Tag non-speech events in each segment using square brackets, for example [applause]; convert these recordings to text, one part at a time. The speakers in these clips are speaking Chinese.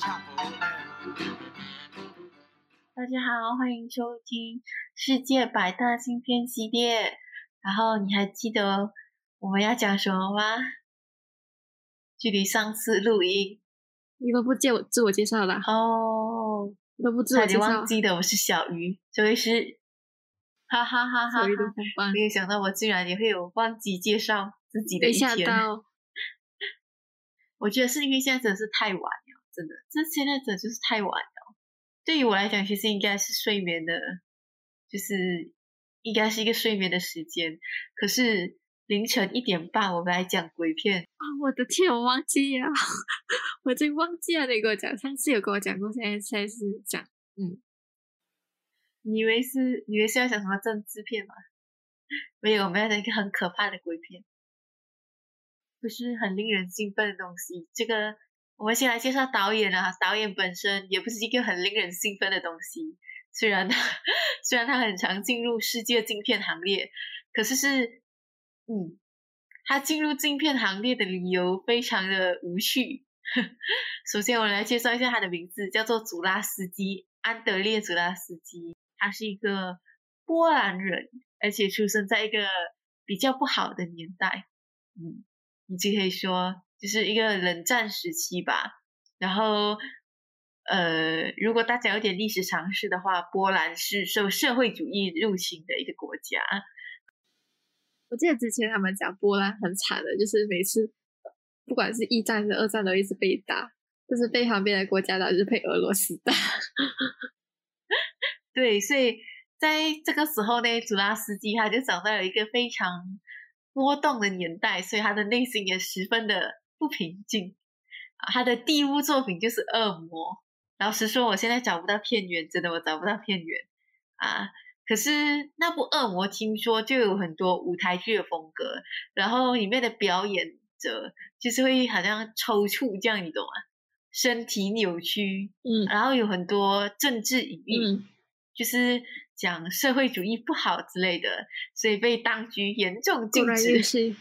大家好，欢迎收听世界百大新片系列。然后你还记得我们要讲什么吗？距离上次录音，你都不介我自我介绍啦？哦，都不自我介绍，忘记的我是小鱼，这位是，哈哈哈哈！没有想到我竟然也会有忘记介绍自己的一天。我觉得是因为现在真的是太晚了，真的，这现在真的就是太晚了。对于我来讲，其实应该是睡眠的，就是应该是一个睡眠的时间。可是凌晨一点半，我们来讲鬼片啊！我的天，我忘记了，[laughs] 我真忘记了。你跟我讲，上次有跟我讲过，现在现在是讲，嗯，你以为是，以为是要讲什么政治片吗？[laughs] 没有，我们要讲一个很可怕的鬼片。不是很令人兴奋的东西。这个，我们先来介绍导演啊。导演本身也不是一个很令人兴奋的东西。虽然他 [laughs] 虽然他很常进入世界镜片行列，可是是，嗯，他进入镜片行列的理由非常的无趣。[laughs] 首先，我来介绍一下他的名字，叫做祖拉斯基安德烈祖拉斯基。他是一个波兰人，而且出生在一个比较不好的年代。嗯。你就可以说，就是一个冷战时期吧。然后，呃，如果大家有点历史常识的话，波兰是受社会主义入侵的一个国家。我记得之前他们讲波兰很惨的，就是每次不管是一战还是二战，都一直被打，就是被旁边的国家打，就是被俄罗斯打。[laughs] 对，所以在这个时候呢，祖拉斯基他就长到了一个非常。波动的年代，所以他的内心也十分的不平静啊。他的第一部作品就是《恶魔》。老实说，我现在找不到片源，真的我找不到片源啊。可是那部《恶魔》听说就有很多舞台剧的风格，然后里面的表演者就是会好像抽搐这样，你懂吗？身体扭曲，嗯，然后有很多政治隐喻，就是。讲社会主义不好之类的，所以被当局严重禁止。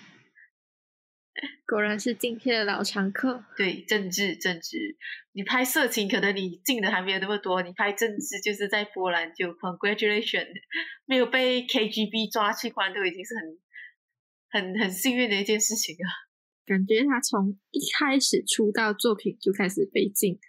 [laughs] 果然是今天的老常客。对，政治政治，你拍色情可能你进的还没有那么多，你拍政治就是在波兰就 congratulation，[laughs] 没有被 KGB 抓去关都已经是很很很幸运的一件事情啊。感觉他从一开始出道作品就开始被禁，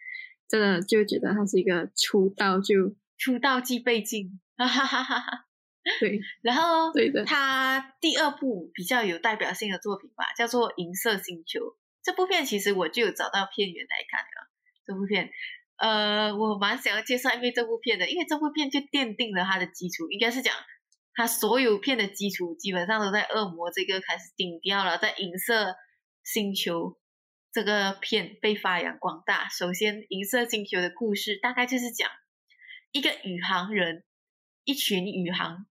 真的就觉得他是一个出道就出道即被禁。哈哈哈哈 [laughs] 对，然后对的，他第二部比较有代表性的作品吧，叫做《银色星球》。这部片其实我就有找到片源来看了。这部片，呃，我蛮想要介绍因为这部片的，因为这部片就奠定了它的基础，应该是讲它所有片的基础基本上都在《恶魔》这个开始顶掉了，在《银色星球》这个片被发扬光大。首先，《银色星球》的故事大概就是讲一个宇航人。一群宇航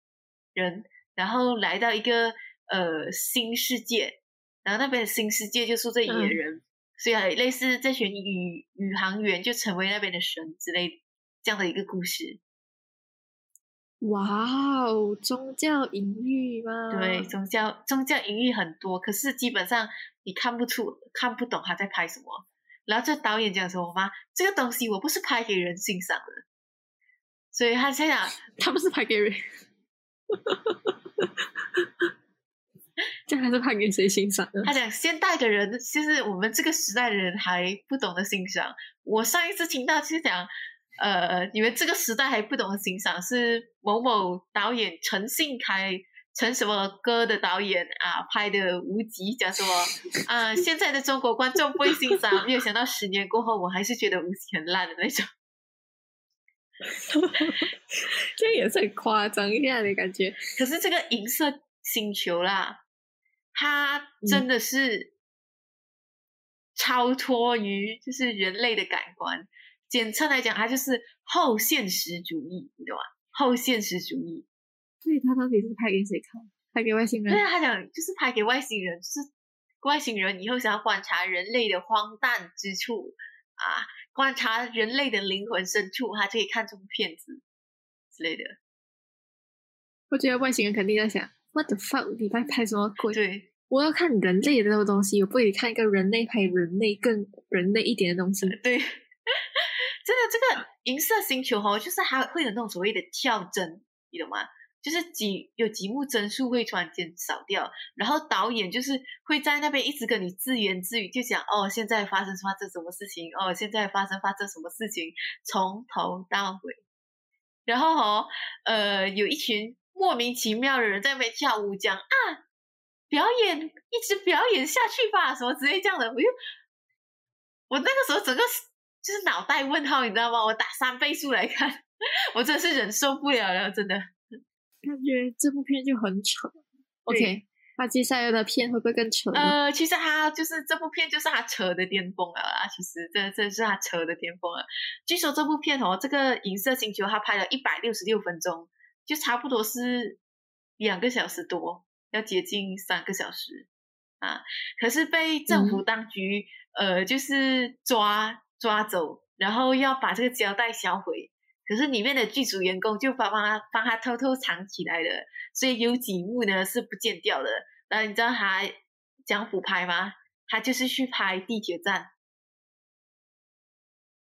人，然后来到一个呃新世界，然后那边的新世界就住着野人，所以类似这群宇宇航员就成为那边的神之类这样的一个故事。哇哦，宗教隐喻吗？对，宗教宗教隐喻很多，可是基本上你看不出看不懂他在拍什么。然后这导演讲什么吗？这个东西我不是拍给人欣赏的。所以他在想，[laughs] 他不是拍给人，这还是拍给谁欣赏的？他讲现代的人，就是我们这个时代的人还不懂得欣赏。我上一次听到是讲，呃，你们这个时代还不懂得欣赏，是某某导演陈信开，陈什么歌的导演啊拍的《无极》，讲什么 [laughs] 啊？现在的中国观众不会欣赏，没有想到十年过后，我还是觉得《无极》很烂的那种。[laughs] 这也是很夸张一下的感觉。可是这个银色星球啦，它真的是超脱于就是人类的感官。简称来讲，它就是后现实主义，你懂吗？后现实主义。所以他到底是拍给谁看？拍给外星人？对啊，他讲就是拍给外星人，就是外星人以后想要观察人类的荒诞之处啊。观察人类的灵魂深处，他就可以看这部片子之类的。我觉得外星人肯定在想：What the fuck？你在拍什么鬼？对，我要看人类的那个东西，我不可以看一个人类拍人类更人类一点的东西。对，[laughs] 真的这个银色星球哦，就是还会有那种所谓的跳帧，你懂吗？就是几有几幕帧数会突然间少掉，然后导演就是会在那边一直跟你自言自语，就讲哦，现在发生发生什么事情，哦，现在发生发生什么事情，从头到尾。然后哦，呃，有一群莫名其妙的人在那边跳舞，讲啊，表演一直表演下去吧，什么之类这样的。我又我那个时候整个就是脑袋问号，你知道吗？我打三倍速来看，[laughs] 我真的是忍受不了了，真的。感觉这部片就很扯。OK，那接下来的片会不会更扯？呃，其实他就是这部片就是他扯的巅峰了啦！其实这这是他扯的巅峰了。据说这部片哦，这个银色星球他拍了一百六十六分钟，就差不多是两个小时多，要接近三个小时啊。可是被政府当局呃就是抓抓走，然后要把这个胶带销毁。可是里面的剧组员工就帮帮他帮他偷偷藏起来了，所以有几幕呢是不见掉的。然后你知道他讲俯拍吗？他就是去拍地铁站，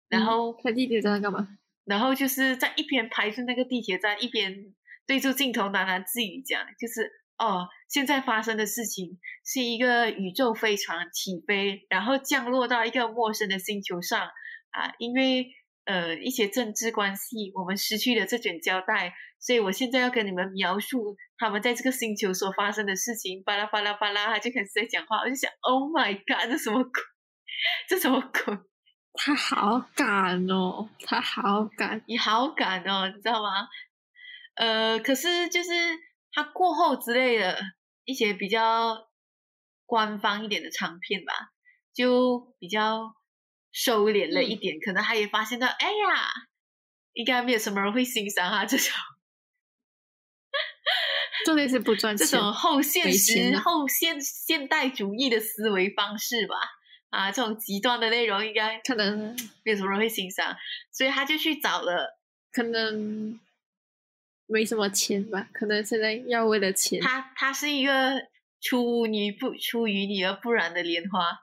然后拍地铁站干嘛？然后就是在一边拍着那个地铁站，一边对着镜头喃喃自语讲，就是哦，现在发生的事情是一个宇宙飞船起飞，然后降落到一个陌生的星球上啊，因为。呃，一些政治关系，我们失去了这卷胶带，所以我现在要跟你们描述他们在这个星球所发生的事情。巴拉巴拉巴拉，他就开始在讲话，我就想，Oh my god，这什么鬼？[laughs] 这什么鬼？他好敢哦，他好敢，你好敢哦，你知道吗？呃，可是就是他过后之类的一些比较官方一点的长片吧，就比较。收敛了一点，可能他也发现到，哎呀，应该没有什么人会欣赏他这种，[laughs] 重点是不赚钱，这种后现实、后现现代主义的思维方式吧。啊，这种极端的内容应该可能没有什么人会欣赏，所以他就去找了，可能没什么钱吧，可能现在要为了钱。他他是一个出泥不出淤泥而不染的莲花。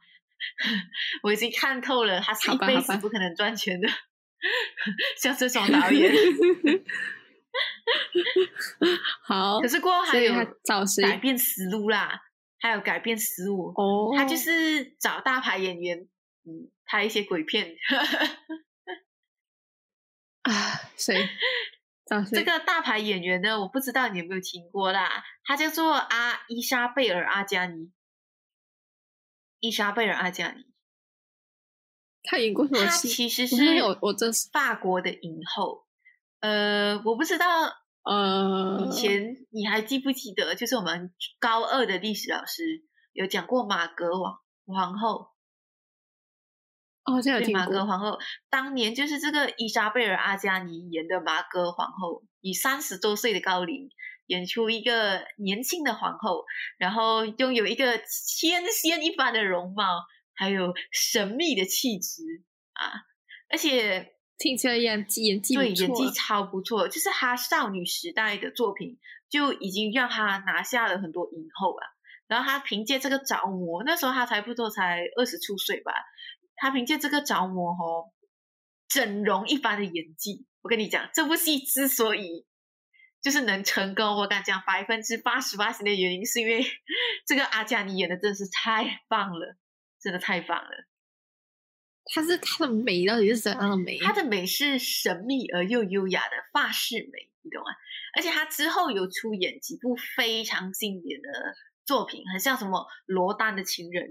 [laughs] 我已经看透了，他是一辈子不可能赚钱的，[laughs] 像这种导演。[laughs] 好，可是过后还有找谁改变思路啦？还有改变思路哦，他就是找大牌演员，嗯，拍一些鬼片。啊，谁？找谁？这个大牌演员呢？我不知道你有没有听过啦？他叫做阿伊莎贝尔阿加尼。伊莎贝尔·阿加尼，他演过什么戏？他其实是我我真是法国的影后。呃，我不知道，呃，以前你还记不记得？就是我们高二的历史老师有讲过马格王皇后。哦，这有马格皇后当年就是这个伊莎贝尔·阿加尼演的马格皇后，以三十多岁的高龄。演出一个年轻的皇后，然后拥有一个天仙一般的容貌，还有神秘的气质啊！而且听起来演技演技对演技超不错，就是她少女时代的作品就已经让她拿下了很多影后啊。然后她凭借这个着魔，那时候她才不多，才二十出岁吧。她凭借这个着魔哦，整容一般的演技，我跟你讲，这部戏之所以。就是能成功，我敢讲百分之八十八十的原因是因为 [laughs] 这个阿加尼演的真的是太棒了，真的太棒了。她是她的美到底是怎样的美？她的美是神秘而又优雅的法式美，你懂吗？而且她之后有出演几部非常经典的作品，很像什么《罗丹的情人》，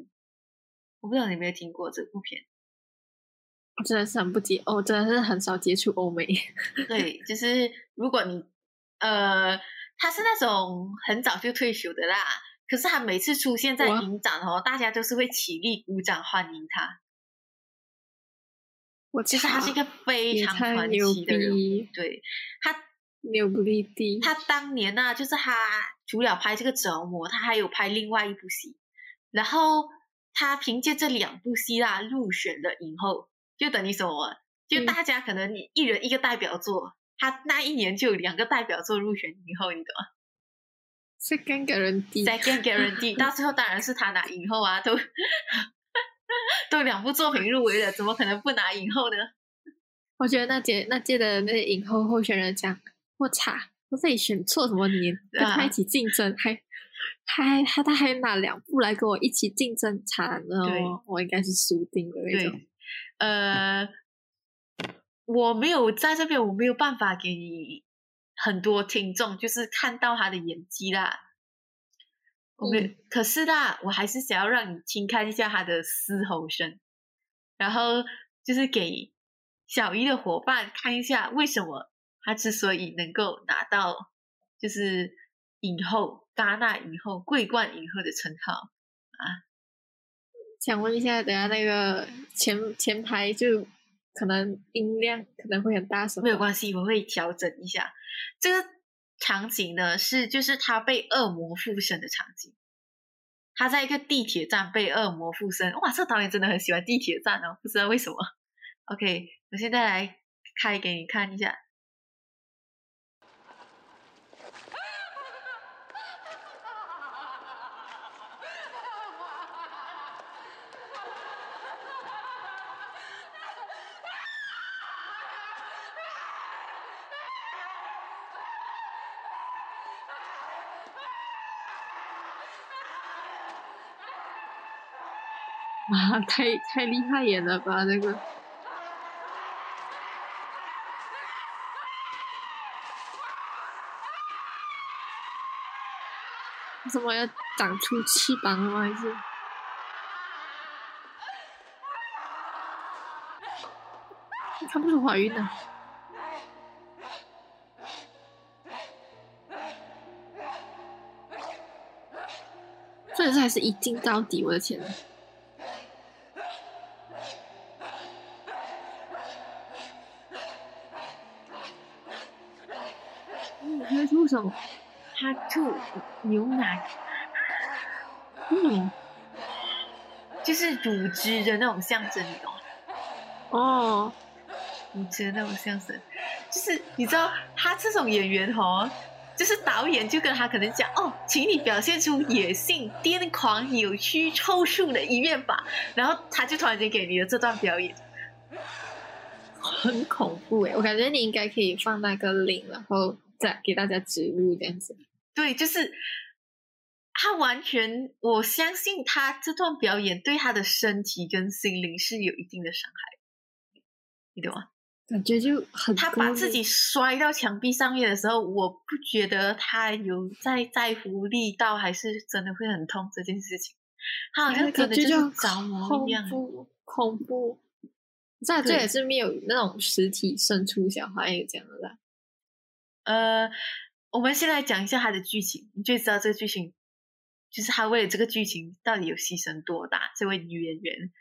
我不知道你有没有听过这部片。我真的是很不接，哦，真的是很少接触欧美。[laughs] 对，就是如果你。呃，他是那种很早就退休的啦，可是他每次出现在影展哦，大家都是会起立鼓掌欢迎他。我其实他是一个非常传奇的人，对他牛不立地。他当年呢，就是他除了拍这个折磨，他还有拍另外一部戏，然后他凭借这两部戏啦入选了影后，就等于什么？就大家可能你一人一个代表作。他那一年就有两个代表作入选影后，你懂吗？second guarantee。second guarantee，到最后当然是他拿影后啊，都 [laughs] 都两部作品入围了，怎么可能不拿影后呢？我觉得那届那届的那些影后候选人讲，我擦，我自己选错什么年，跟他一起竞争，还还还他还拿两部来跟我一起竞争，惨对了，我应该是输定了那种。呃，我没有在这边，我没有办法给你很多听众，就是看到他的演技啦。我没，嗯可是啦，我还是想要让你听看一下他的嘶吼声，然后就是给小一的伙伴看一下为什么他之所以能够拿到就是影后、戛纳影后、桂冠影后的称号啊。想问一下，等下那个前前排就可能音量可能会很大声，没有关系，我会调整一下。这个场景呢是就是他被恶魔附身的场景，他在一个地铁站被恶魔附身。哇，这个导演真的很喜欢地铁站哦，不知道为什么。OK，我现在来开给你看一下。哇，太太厉害演了吧这个。为什么要长出翅膀了吗？还是？她不是怀孕了？这次还是一镜到底，我的天呐！嗯，还会吐什么？他吐牛奶，嗯，就是乳汁的那种象征，你懂吗？哦，乳汁的那种象征，就是你知道他这种演员哦，就是导演就跟他可能讲哦，请你表现出野性、癫狂、扭曲、抽搐的一面吧，然后他就突然间给你的这段表演。很恐怖诶，我感觉你应该可以放那个铃，然后再给大家植入这样子。对，就是他完全，我相信他这段表演对他的身体跟心灵是有一定的伤害，你懂吗？感觉就很他把自己摔到墙壁上面的时候，我不觉得他有在在乎力道，还是真的会很痛这件事情。他好像真的就是着魔恐一样。怖，恐怖。这这也是没有那种实体生出小孩有这样的啦。呃，我们先来讲一下他的剧情，你就知道这个剧情，就是他为了这个剧情到底有牺牲多大。这位女演员，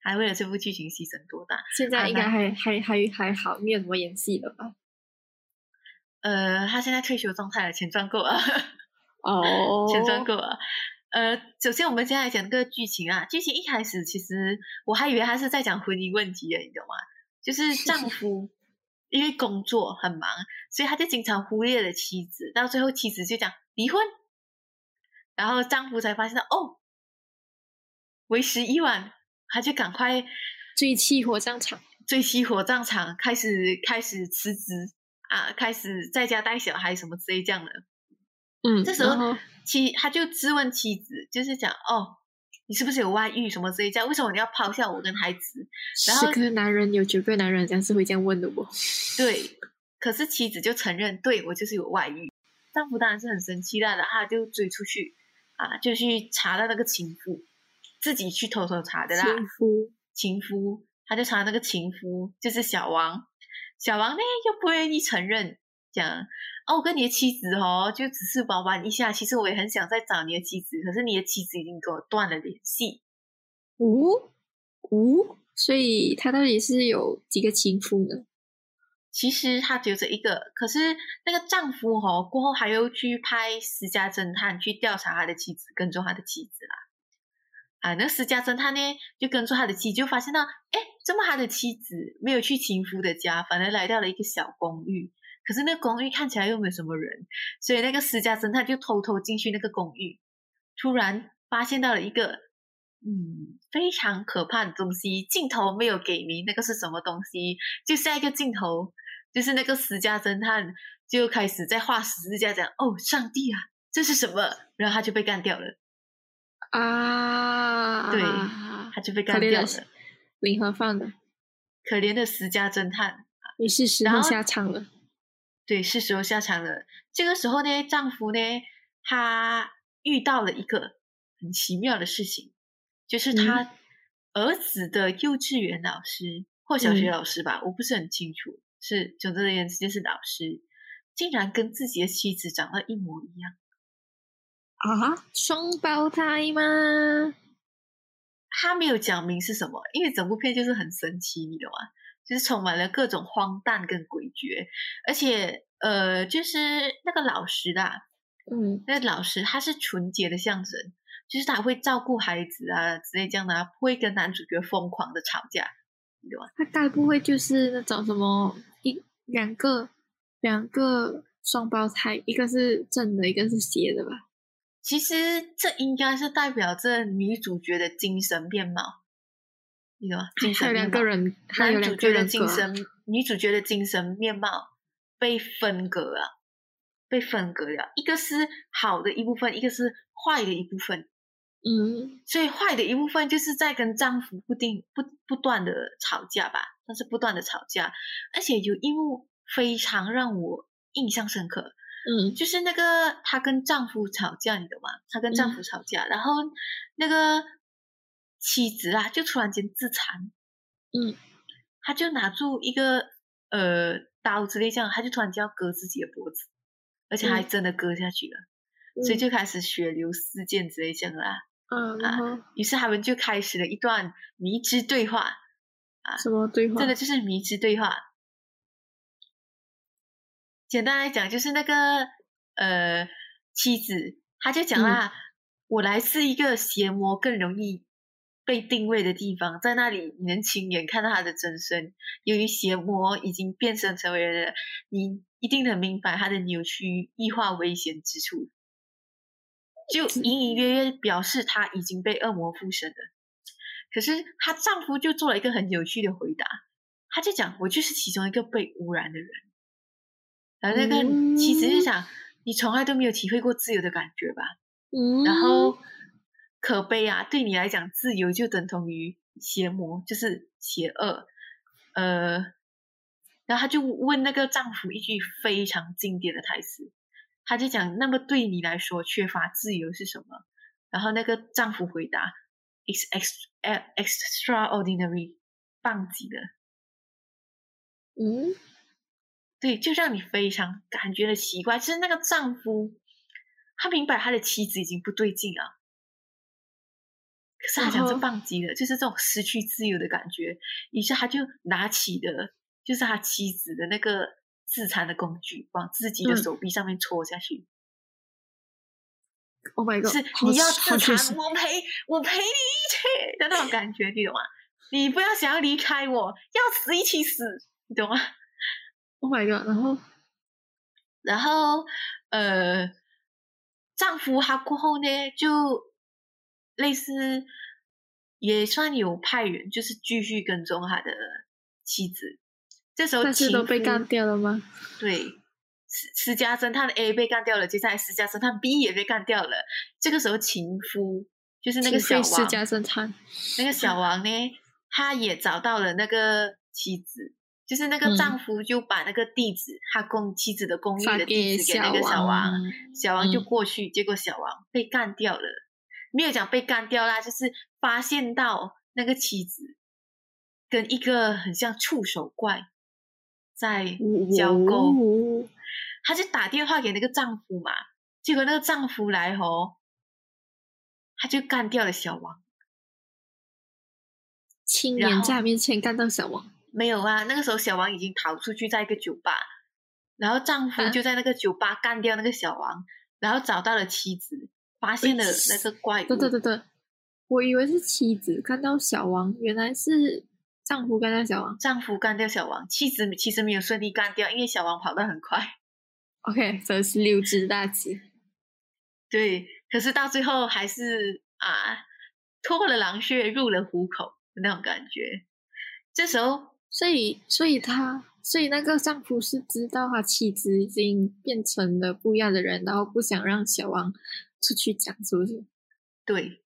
还为了这部剧情牺牲多大？现在应该啊还还还还好，没有什么演戏了吧？呃，他现在退休状态了，钱赚够了，[laughs] 哦，钱赚够了。呃，首先我们先来讲这个剧情啊。剧情一开始其实我还以为他是在讲婚姻问题的，你懂吗？就是丈夫因为工作很忙，所以他就经常忽略了妻子，到最后妻子就讲离婚，然后丈夫才发现到哦，为时已晚，他就赶快追妻火葬场。追妻火葬场，开始开始辞职啊，开始在家带小孩什么之类这样的。嗯这时候妻他就质问妻子，就是讲哦，你是不是有外遇什么之类这样？为什么你要抛下我跟孩子？然后十个男人有九个男人这样是会这样问的不？对，可是妻子就承认，对我就是有外遇。丈夫当然是很生气的，然后他就追出去啊，就去查到那个情妇，自己去偷偷查的啦。情夫情夫，他就查那个情夫就是小王，小王呢又不愿意承认，讲哦，我跟你的妻子哦，就只是玩玩一下，其实我也很想再找你的妻子，可是你的妻子已经跟我断了联系。五五，所以他到底是有几个情夫呢？其实他只有这一个，可是那个丈夫哦，过后还又去派私家侦探去调查他的妻子，跟踪他的妻子啦。啊，那个私家侦探呢，就跟踪他的妻子，就发现到，哎，怎么他的妻子没有去情夫的家，反而来到了一个小公寓，可是那个公寓看起来又没有什么人，所以那个私家侦探就偷偷进去那个公寓，突然发现到了一个嗯非常可怕的东西，镜头没有给明那个是什么东西，就下一个镜头就是那个私家侦探就开始在画十字架，讲哦上帝啊这是什么，然后他就被干掉了啊，对他就被干掉了，零盒饭的可怜的私家侦探，也是时候下场了。对，是时候下场了。这个时候呢，丈夫呢，他遇到了一个很奇妙的事情，就是他儿子的幼稚园老师或小学老师吧，我不是很清楚。是，总之的言之，就是老师竟然跟自己的妻子长得一模一样啊！双胞胎吗？他没有讲明是什么，因为整部片就是很神奇，你懂吗？就是充满了各种荒诞跟诡谲，而且呃，就是那个老师啦，嗯，那个老师他是纯洁的象征，就是他会照顾孩子啊之类这样的，不会跟男主角疯狂的吵架，对吧？他该不会就是那种什么一两个两个双胞胎，一个是正的，一个是斜的吧？其实这应该是代表着女主角的精神面貌。你懂吗？还有两个人，男主角的精神，女主角的精神面貌被分隔了，被分隔了。一个是好的一部分，一个是坏的一部分。嗯，所以坏的一部分就是在跟丈夫不定不不断的吵架吧，但是不断的吵架，而且有一幕非常让我印象深刻。嗯，就是那个她跟丈夫吵架，你懂吗？她跟丈夫吵架，然后那个。妻子啊，就突然间自残，嗯，她就拿住一个呃刀之类这样，她就突然间要割自己的脖子，而且还真的割下去了，所以就开始血流四溅之类这样啦，嗯啊，于是他们就开始了一段迷之对话，啊，什么对话？这个就是迷之对话。简单来讲，就是那个呃妻子，他就讲啦，我来自一个邪魔更容易。被定位的地方，在那里你能亲眼看到他的真身。由于邪魔已经变身成为人，你一定能明白他的扭曲、异化、危险之处。就隐隐约约表示他已经被恶魔附身了。可是她丈夫就做了一个很有趣的回答，他就讲：“我就是其中一个被污染的人。”然后那个妻子就想：“你从来都没有体会过自由的感觉吧？”嗯，然后。可悲啊！对你来讲，自由就等同于邪魔，就是邪恶。呃，然后他就问那个丈夫一句非常经典的台词，他就讲：“那么对你来说，缺乏自由是什么？”然后那个丈夫回答：“It's extraordinary，棒极了。”嗯，对，就让你非常感觉的奇怪。就是那个丈夫，他明白他的妻子已经不对劲啊。可是他讲是棒极的，就是这种失去自由的感觉。于是他就拿起的，就是他妻子的那个自残的工具，往自己的手臂上面戳下去。Oh my god！是你要自残，我陪我陪你一起的那种感觉，你懂吗？你不要想要离开我，要死一起死，你懂吗？Oh my god！然后，[laughs] 然后呃，丈夫他过后呢就。类似也算有派人，就是继续跟踪他的妻子。这时候，但都被干掉了吗？对，私私家侦探 A 被干掉了，接下来私家侦探 B 也被干掉了。这个时候，情夫就是那个小王，私家侦探那个小王呢，他也找到了那个妻子，就是那个丈夫就把那个地址，他公妻子的公寓的地址给那个小王，小王就过去，结果小王被干掉了。没有讲被干掉啦，就是发现到那个妻子跟一个很像触手怪在交媾，他就打电话给那个丈夫嘛，结果那个丈夫来吼，他就干掉了小王，亲眼在面前干掉小王。没有啊，那个时候小王已经逃出去，在一个酒吧，然后丈夫就在那个酒吧干掉那个小王，然后找到了妻子。发现了那个怪物，对对对对，我以为是妻子看到小王，原来是丈夫干掉小王，丈夫干掉小王，妻子其实没有顺利干掉，因为小王跑得很快。OK，这是溜之大吉。对，可是到最后还是啊，脱了狼穴，入了虎口的那种感觉。这时候，所以，所以他，所以那个丈夫是知道他妻子已经变成了不一样的人，然后不想让小王出去讲，是不是？对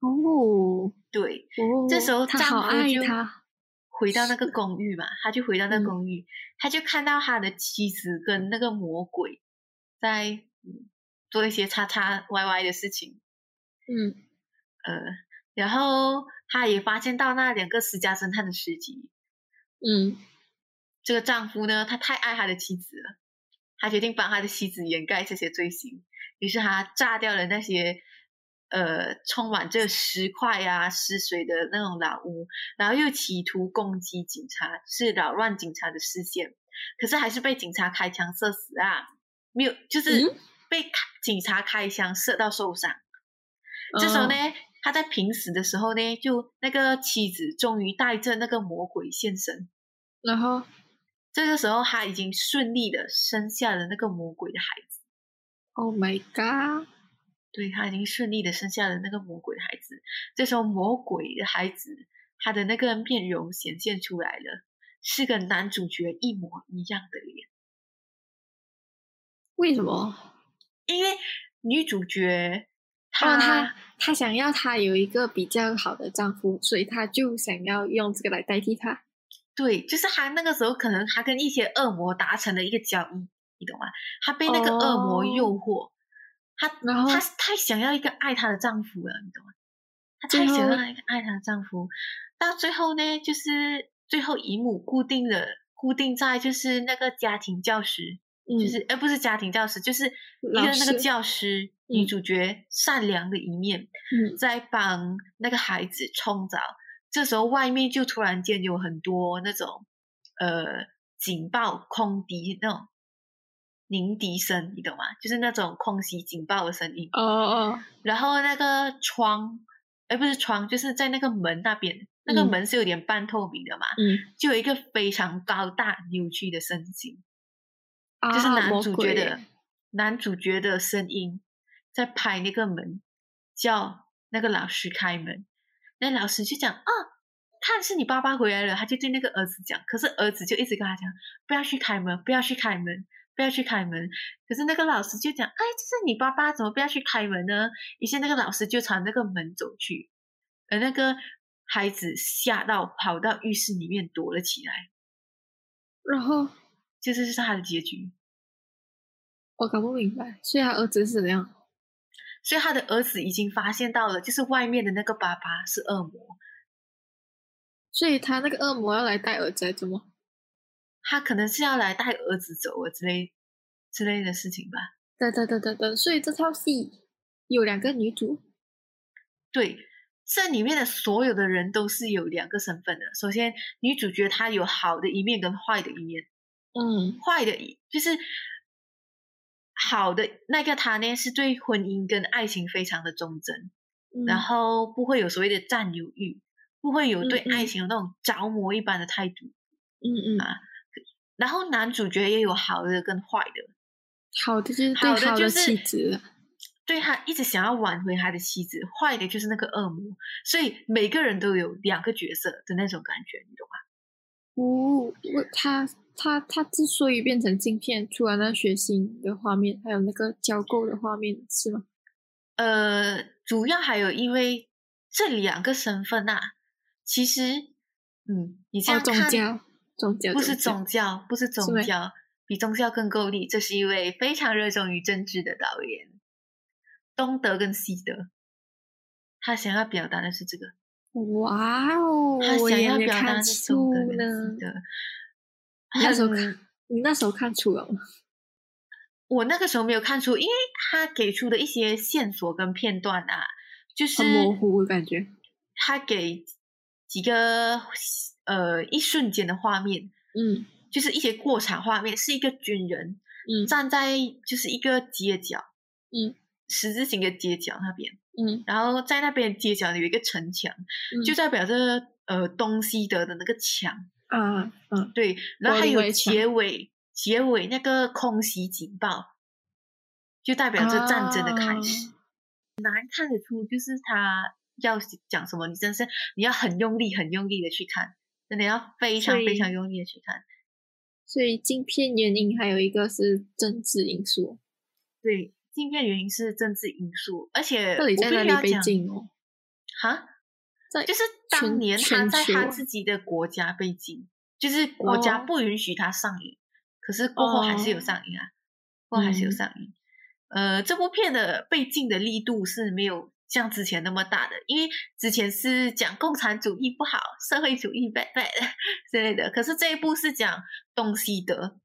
哦对，哦，这时候他好爱他，回到那个公寓嘛，他就回到那公寓，他就看到他的妻子跟那个魔鬼在、嗯做一些叉叉歪歪的事情。嗯呃，然后他也发现到那两个私家侦探的尸体。嗯这个丈夫呢，他太爱他的妻子了，他决定帮他的妻子掩盖这些罪行，于是他炸掉了那些呃充满这石块啊、湿水的那种老屋，然后又企图攻击警察，是扰乱警察的视线，可是还是被警察开枪射死啊！没有，就是嗯被警察开枪射到受伤。这时候呢，哦他在平时的时候呢，就那个妻子终于带着那个魔鬼现身。然后这个时候，他已经顺利的生下了那个魔鬼的孩子。，Oh my God，对他已经顺利的生下了那个魔鬼的孩子。这时候，魔鬼的孩子他的那个面容显现出来了，是跟男主角一模一样的脸。为什么？因为女主角哦，她、她她想要她有一个比较好的丈夫，所以她就想要用这个来代替他。对，就是他那个时候可能他跟一些恶魔达成了一个交易，你懂吗？他被那个恶魔哦诱惑，他然后她太想要一个爱她的丈夫了，你懂吗？她太想要一个爱她的丈夫，到最后呢，就是最后姨母固定的，固定在就是那个家庭教师，嗯，就是而不是家庭教师，就是一个那个教师，女嗯主角善良的一面，嗯在帮那个孩子冲澡。这时候外面就突然间有很多那种呃警报空笛那种鸣笛声，你懂吗？就是那种空袭警报的声音。哦哦，然后那个窗，哎，不是窗，就是在那个门那边，那个嗯门是有点半透明的嘛，嗯，就有一个非常高大扭曲的身形，啊就是男主角的男主角的声音在拍那个门，叫那个老师开门。那老师就讲啊，看是你爸爸回来了，他就对那个儿子讲，可是儿子就一直跟他讲，不要去开门，不要去开门，不要去开门。可是那个老师就讲，哎，这是你爸爸，怎么不要去开门呢？于是那个老师就朝那个门走去，而那个孩子吓到跑到浴室里面躲了起来，然后这就是他的结局。我搞不明白，所以他儿子是怎样？所以他的儿子已经发现到了，就是外面的那个爸爸是恶魔，所以他那个恶魔要来带儿子，怎么？他可能是要来带儿子走啊之类之类的事情吧。对对对对对，所以这套戏有两个女主，对，这里面的所有的人都是有两个身份的。首先，女主角她有好的一面跟坏的一面，嗯坏的一就是好的那个她呢，是对婚姻跟爱情非常的忠贞，嗯，然后不会有所谓的占有欲，不会有对爱情有那种着魔一般的态度。嗯嗯，啊然后男主角也有好的跟坏的，好的就是好对好的妻子了，对他一直想要挽回他的妻子，坏的就是那个恶魔，所以每个人都有两个角色的那种感觉，你懂吗？哦，我他他他之所以变成镜片，除了那血腥的画面，还有那个交媾的画面，是吗？呃，主要还有因为这两个身份啊，其实，嗯，你这哦，样看，宗教，宗教不是宗宗教，不是宗教，比宗教更够力。这是一位非常热衷于政治的导演，东德跟西德，他想要表达的是这个。哇哦，他想要表达的是东德跟西。德。你那时候看，你那时候看出了吗？[laughs] 我那个时候没有看出，因为他给出的一些线索跟片段啊，就是很模糊的感觉。他给几个呃一瞬间的画面，嗯。就是一些过场画面，是一个军人嗯。站在就是一个街角，嗯十字形的街角那边，嗯。然后在那边街角有一个城墙，嗯，就代表着呃东西德的那个墙，啊嗯，对，然后还有结尾结尾那个空袭警报，就代表着战争的开始。啊难看得出就是他要讲什么，你真是你要很用力、很用力的去看，真的要非常非常用力的去看。所以镜片原因还有一个是政治因素，对，镜片原因是政治因素，而且到底在我必哪里被须要讲禁哦？哈，在就是当年他在他自己的国家被禁，就是国家哦不允许他上映，可是过后还是有哦上映啊，过后还是有嗯上映。呃，这部片的被禁的力度是没有像之前那么大的，因为之前是讲共产主义不好，社会主义 bad [laughs] bad 之类的，可是这一部是讲东西德，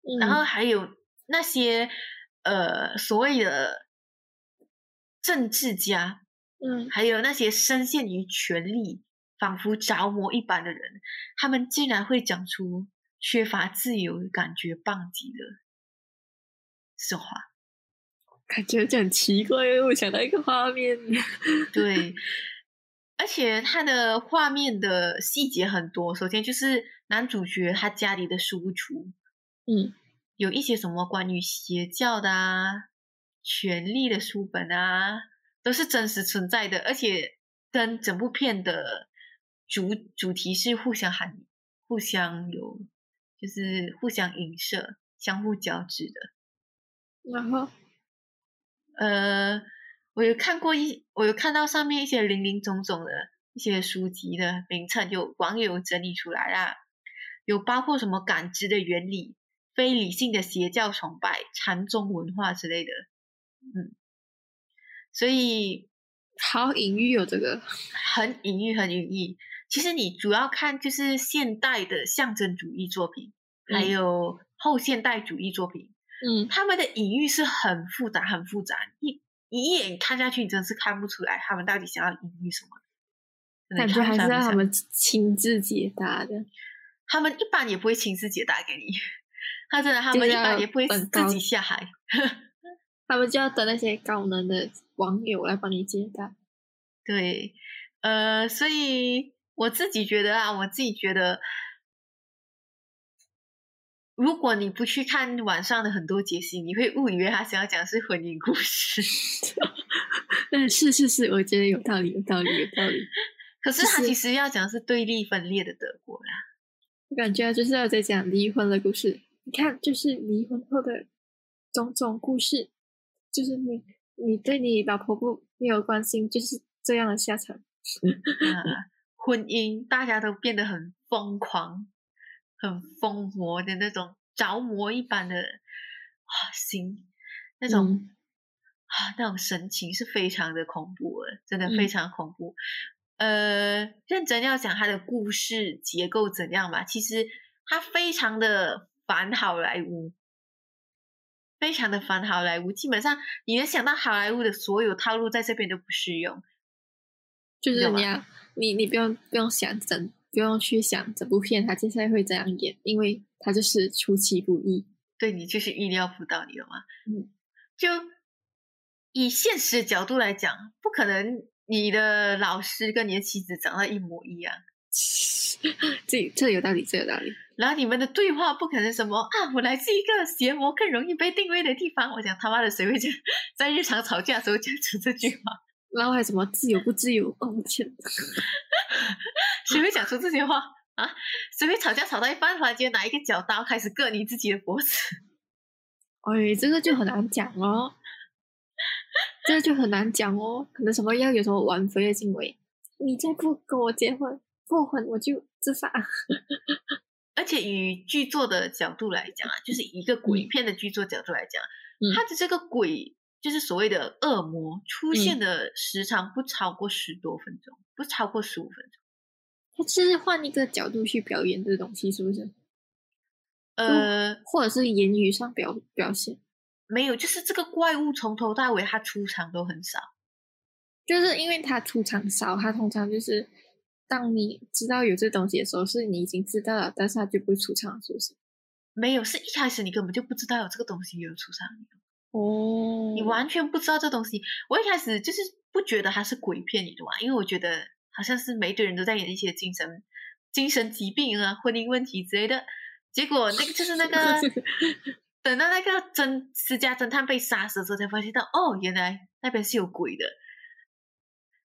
嗯然后还有那些呃所谓的政治家，嗯。还有那些深陷于权力、仿佛着魔一般的人，他们竟然会讲出缺乏自由、感觉棒极了这话。感觉就很奇怪，因为我想到一个画面，[laughs] 对，而且他的画面的细节很多。首先就是男主角他家里的书橱，嗯有一些什么关于邪教的啊、权力的书本啊，都是真实存在的，而且跟整部片的主主题是互相含、互相有，就是互相影射、相互交织的。然后呃，我有看过一，我有看到上面一些零零总总的一些书籍的名称，有网友整理出来啦，有包括什么感知的原理、非理性的邪教崇拜、禅宗文化之类的，嗯，所以好隐喻有这个，很隐喻，很隐喻。其实你主要看就是现代的象征主义作品，还嗯。有后现代主义作品，嗯他们的隐喻是很复杂、很复杂，一一眼看下去，你真的是看不出来他们到底想要隐喻什么。感觉还是他们亲自解答的。他们一般也不会亲自解答给你，他真的，他们一般也不会自己下海。[laughs] 他们就要等那些高能的网友来帮你解答。对，呃，所以我自己觉得啊，我自己觉得，如果你不去看网上的很多解析，你会误以为他想要讲的是婚姻故事。[laughs] 嗯，是是是，我觉得有道理，有道理，有道理。可是他其实要讲的是对立分裂的德国啦。我感觉就是要在讲离婚的故事。你看，就是离婚后的种种故事，就是你你对你老婆不没有关心，就是这样的下场。啊，婚姻大家都变得很疯狂、很疯魔的那种着魔一般的啊心，那种、嗯啊那种神情是非常的恐怖的，真的嗯非常恐怖。呃，认真要讲他的故事结构怎样吧，其实他非常的反好莱坞。非常的反好莱坞，基本上你能想到好莱坞的所有套路在这边都不适用。就是你要你你不用不用想整不用去想这部片他接下来会怎样演，因为他就是出其不意。对你就是意料不到，你懂吗？嗯，就以现实的角度来讲，不可能你的老师跟你的妻子长得一模一样，[laughs] 这这有道理，这有道理。然后你们的对话不可能什么啊，我来自一个邪魔更容易被定位的地方。我想他妈的，谁会讲在日常吵架的时候讲出这句话？然后还什么自由不自由？哦，我！[laughs] 谁会讲出这些话啊？谁会吵架吵到一半，突然间拿一个脚刀开始割你自己的脖子？哎，这个就很难讲哦，这个就很难讲哦。可能什么要有什么挽回的行为，你再不跟我结婚不婚，我就自杀。[laughs] 而且以剧作的角度来讲啊，就是以一个鬼片的剧作角度来讲，嗯它的这个鬼就是所谓的恶魔出嗯现的时长不超过十多分钟，不超过十五分钟。他就是换一个角度去表演这东西，是不是？呃，或者是言语上表表现，没有，就是这个怪物从头到尾他出场都很少。就是因为他出场少，他通常就是当你知道有这东西的时候，是你已经知道了，但是他就不会出场，是不是？没有，是一开始你根本就不知道有这个东西有出场，哦你完全不知道这东西。我一开始就是不觉得它是鬼片，你懂吗？因为我觉得好像是每一堆人都在演一些精神精神疾病啊、婚姻问题之类的。结果那个就是那个，[laughs] 等到那个真私家侦探被杀死的时候，才发现到哦，原来那边是有鬼的。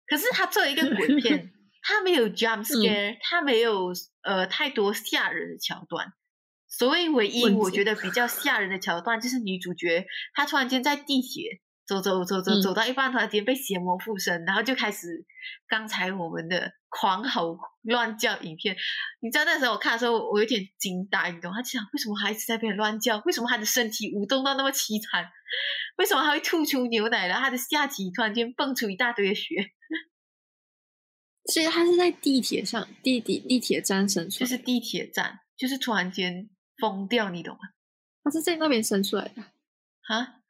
可是他作为一个鬼片，[laughs] 他没有 jump scare，他没有呃太多吓人的桥段。所谓唯一我觉得比较吓人的桥段，就是女主角她突然间在地铁走走走走走到一半，突然间被邪魔附身，然后就开始刚才我们的狂吼乱叫影片。你知道那时候我看的时候，我有点惊呆，你懂？他想为什么孩子在边乱叫？为什么他的身体舞动到那么凄惨？为什么还会吐出牛奶？然后他的下体突然间蹦出一大堆的血？[laughs] 所以他是在地铁上，地地地铁站生出，就是地铁站，就是突然间。疯掉，你懂吗？他是在那边生出来的啊？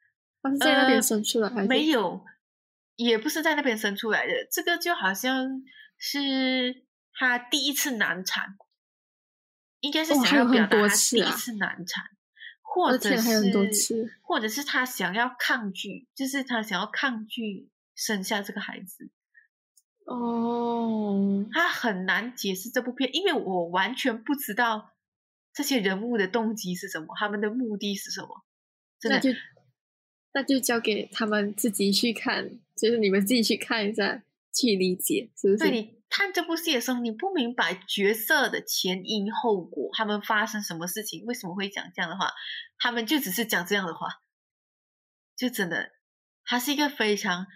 他是在那边生出来还是没有？也不是在那边生出来的。这个就好像是他第一次难产，应该是想要表达他第一次难产，或者是或者是他想要抗拒，就是他想要抗拒生下这个孩子。哦，他很难解释这部片，因为我完全不知道。这些人物的动机是什么？他们的目的是什么？那就那就交给他们自己去看，就是你们自己去看一下，去理解，是不是？对你看这部戏的时候，你不明白角色的前因后果，他们发生什么事情，为什么会讲这样的话？他们就只是讲这样的话，就真的，它是一个非常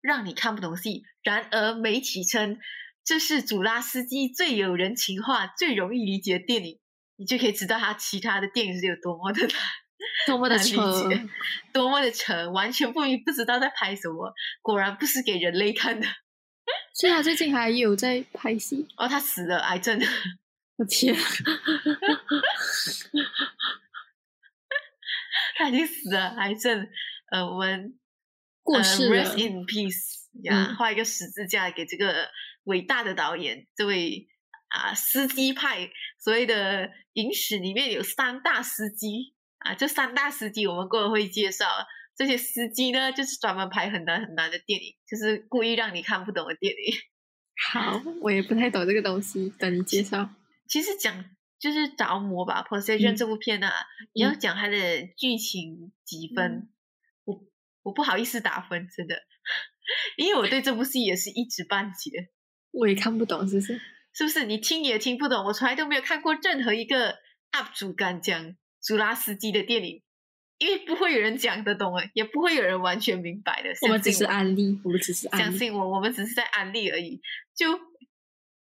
让你看不懂戏。然而媒体称这是祖拉斯基最有人情化、最容易理解的电影。你就可以知道他其他的电影是有多么的难，多么的扯，[laughs] 多么的扯，完全不不知道在拍什么。果然不是给人类看的。所以他最近还有在拍戏。哦，他死了，癌症。[laughs] 我天，[laughs] 他已经死了，癌症。呃，我们过世了。Rest in peace，呀，画一个十字架给这个伟大的导演，这位。啊，司机派所谓的影史里面有三大司机啊，这三大司机我们过后会介绍。这些司机呢，就是专门拍很难很难的电影，就是故意让你看不懂的电影。[laughs] 好，我也不太懂这个东西，等你介绍。其实讲就是着魔吧，《Possession》这部片呢，你要讲它的剧情几分，我我不好意思打分，真的，[laughs] 因为我对这部戏也是一知半解，我也看不懂，是不是？是不是你听也听不懂？我从来都没有看过任何一个 UP 主敢讲祖拉斯基的电影，因为不会有人讲得懂诶，也不会有人完全明白的。我们只是安利，我们只是相信我，我们只是在安利而已。就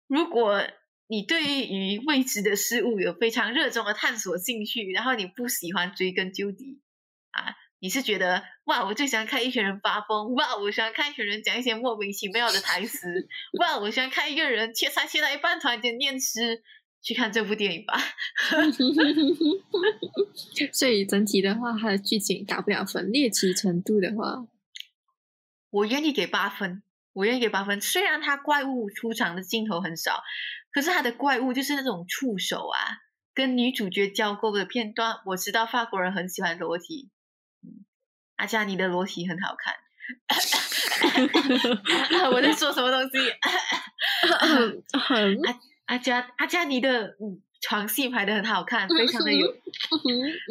如果你对于未知的事物有非常热衷的探索兴趣，然后你不喜欢追根究底啊。你是觉得哇，我最喜欢看一群人发疯哇，我喜欢看一群人讲一些莫名其妙的台词哇，我喜欢看一个人切菜切到一半突然间念诗，去看这部电影吧。[laughs] [laughs] 所以整体的话，它的剧情打不了分，猎奇程度的话，我愿意给八分，我愿意给八分。虽然它怪物出场的镜头很少，可是它的怪物就是那种触手啊，跟女主角交媾的片段。我知道法国人很喜欢裸体。阿佳妮的裸体很好看，[laughs] 我在说什么东西？[laughs] 阿阿佳阿佳妮的嗯床戏拍的很好看，非常的有，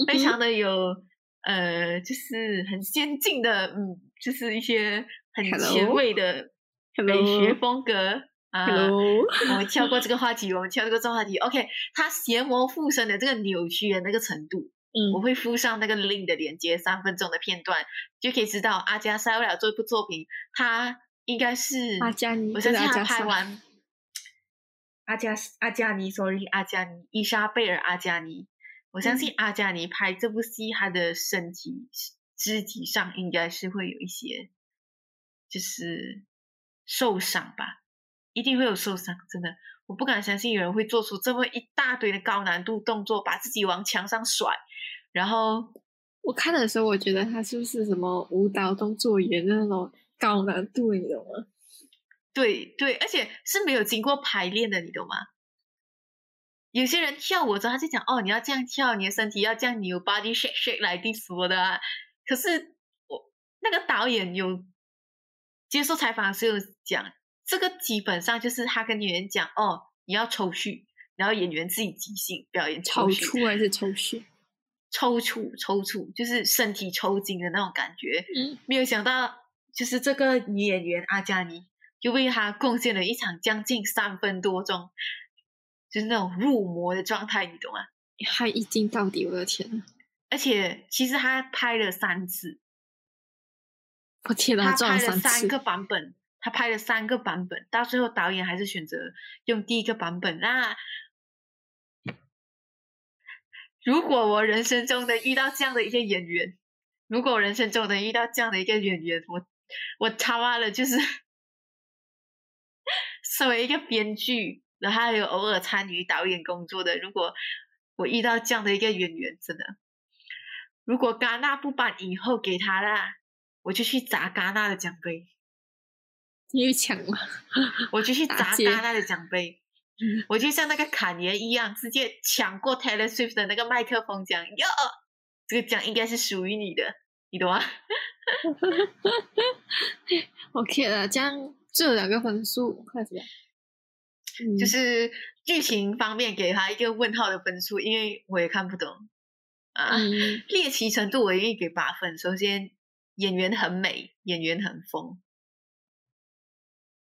非常的有呃，就是很先进的嗯，就是一些很前卫的美学风格啊。我们跳过这个话题，我们跳过这个话题。OK，他邪魔附身的这个扭曲的那个程度。我会附上那个 link 的连接，三分钟的片段就可以知道阿加莎为了做一部作品，他应该是阿加尼。我相信他拍完阿加阿加尼，sorry，阿加尼伊莎贝尔阿加尼。我相信阿加尼拍这部戏，他的身体肢体上应该是会有一些就是受伤吧，一定会有受伤。真的，我不敢相信有人会做出这么一大堆的高难度动作，把自己往墙上甩。然后我看的时候，我觉得他是不是什么舞蹈动作演的那种高难度，你懂吗？对对，而且是没有经过排练的，你懂吗？有些人跳舞之后，他就讲哦，你要这样跳，你的身体要这样扭，body shake shake 来地什么的。可是我那个导演有接受采访的时候讲，这个基本上就是他跟演员讲哦，你要抽蓄，然后演员自己即兴表演抽蓄，搐还是抽蓄？抽搐，抽搐就是身体抽筋的那种感觉。嗯，没有想到，就是这个女演员阿加妮就为他贡献了一场将近三分多钟，就是那种入魔的状态，你懂吗？还一镜到底，我的天呐！而且其实他拍了三次，我天呐，他拍了三次，三个版本，他拍了三个版本，到最后导演还是选择用第一个版本。那如果我人生中能遇到这样的一个演员，如果我人生中能遇到这样的一个演员，我我他妈的就是 [laughs] 身为一个编剧，然后还有偶尔参与导演工作的，如果我遇到这样的一个演员，真的，如果戛纳不颁影后给他啦，我就去砸戛纳的奖杯，你又抢了，[laughs] 我就去砸 [laughs] 戛纳的奖杯。我就像那个侃爷一样，直接抢过 Taylor Swift 的那个麦克风讲哟，这个奖应该是属于你的，你懂吗？[laughs] OK 了，这样就有两个分数，快点。嗯，就是剧情方面给他一个问号的分数，因为我也看不懂啊。嗯，[laughs] 猎奇程度我愿意给八分。首先，演员很美，演员很疯，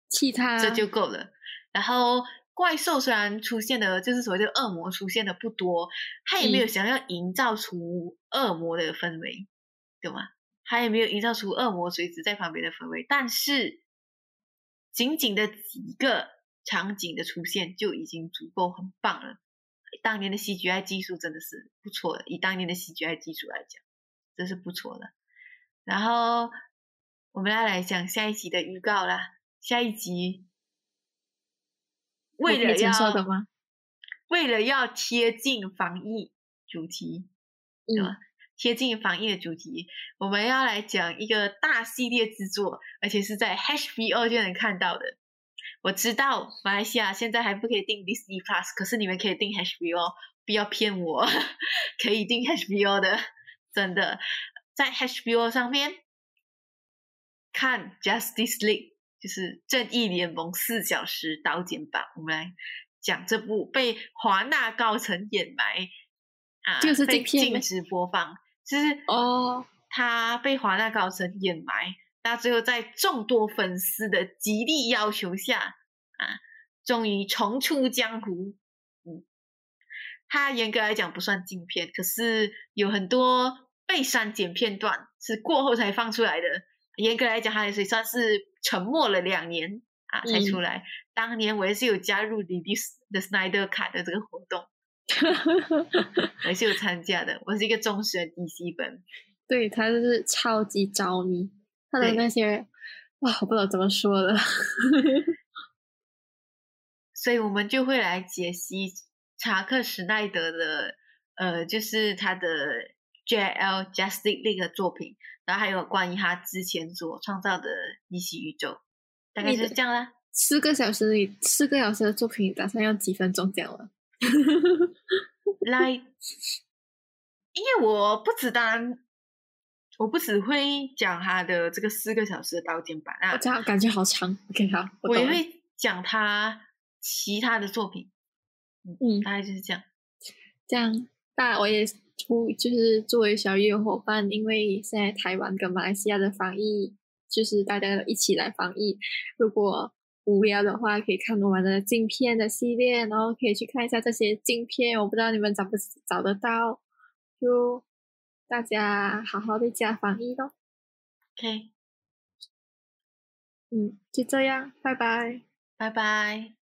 其他这就够了。然后怪兽虽然出现的，就是所谓的恶魔出现的不多，他也没有想要营造出恶魔的氛围，懂吗？他也没有营造出恶魔随时在旁边的氛围，但是仅仅的几个场景的出现就已经足够很棒了。当年的 CGI 技术真的是不错的，以当年的 CGI 技术来讲，真是不错的。然后我们要来讲下一集的预告啦，下一集为了要吗？为了要贴近防疫主题，对嗯吧？贴近防疫的主题，我们要来讲一个大系列制作，而且是在 HBO 就能看到的。我知道马来西亚现在还不可以订 Disney Plus，可是你们可以订 HBO，不要骗我，[laughs] 可以订 HBO 的，真的在 HBO 上面看 Justice League，就是正义联盟四小时刀剪版。我们来讲这部被华纳高层掩埋啊，就是被禁片禁止播放，就是哦，他被华纳高层掩埋，那最后在众多粉丝的极力要求下，啊，终于重出江湖。嗯，它严格来讲不算禁片，可是有很多被删减片段是过后才放出来的。严格来讲，它也是算是沉默了两年啊才出来。当年我也是有加入李迪斯的 Snyder 卡的这个活动，[laughs] 我也是有参加的。我是一个忠实的 DC 粉。对他就是超级着迷，他的那些哇，我不知道怎么说了。[laughs] 所以我们就会来解析查克·史奈德的，呃，就是他的 JL Justice League 的作品，然后还有关于他之前所创造的逆袭宇宙，大概就是这样啦。四个小时里，四个小时的作品，打算用几分钟讲完？来，[laughs] 因为我不只单，我不只会讲他的这个四个小时的刀剑版啊我，这样感觉好长。OK，好，我。我也会讲他其他的作品，嗯，大概就是这样。这样，大我也出就是作为小业伙伴，因为现在台湾跟马来西亚的防疫，就是大家一起来防疫。如果无聊的话，可以看我们的镜片的系列，然后可以去看一下这些镜片。我不知道你们找不找得到，就大家好好的家防疫咯。OK，嗯，就这样，拜拜。拜拜。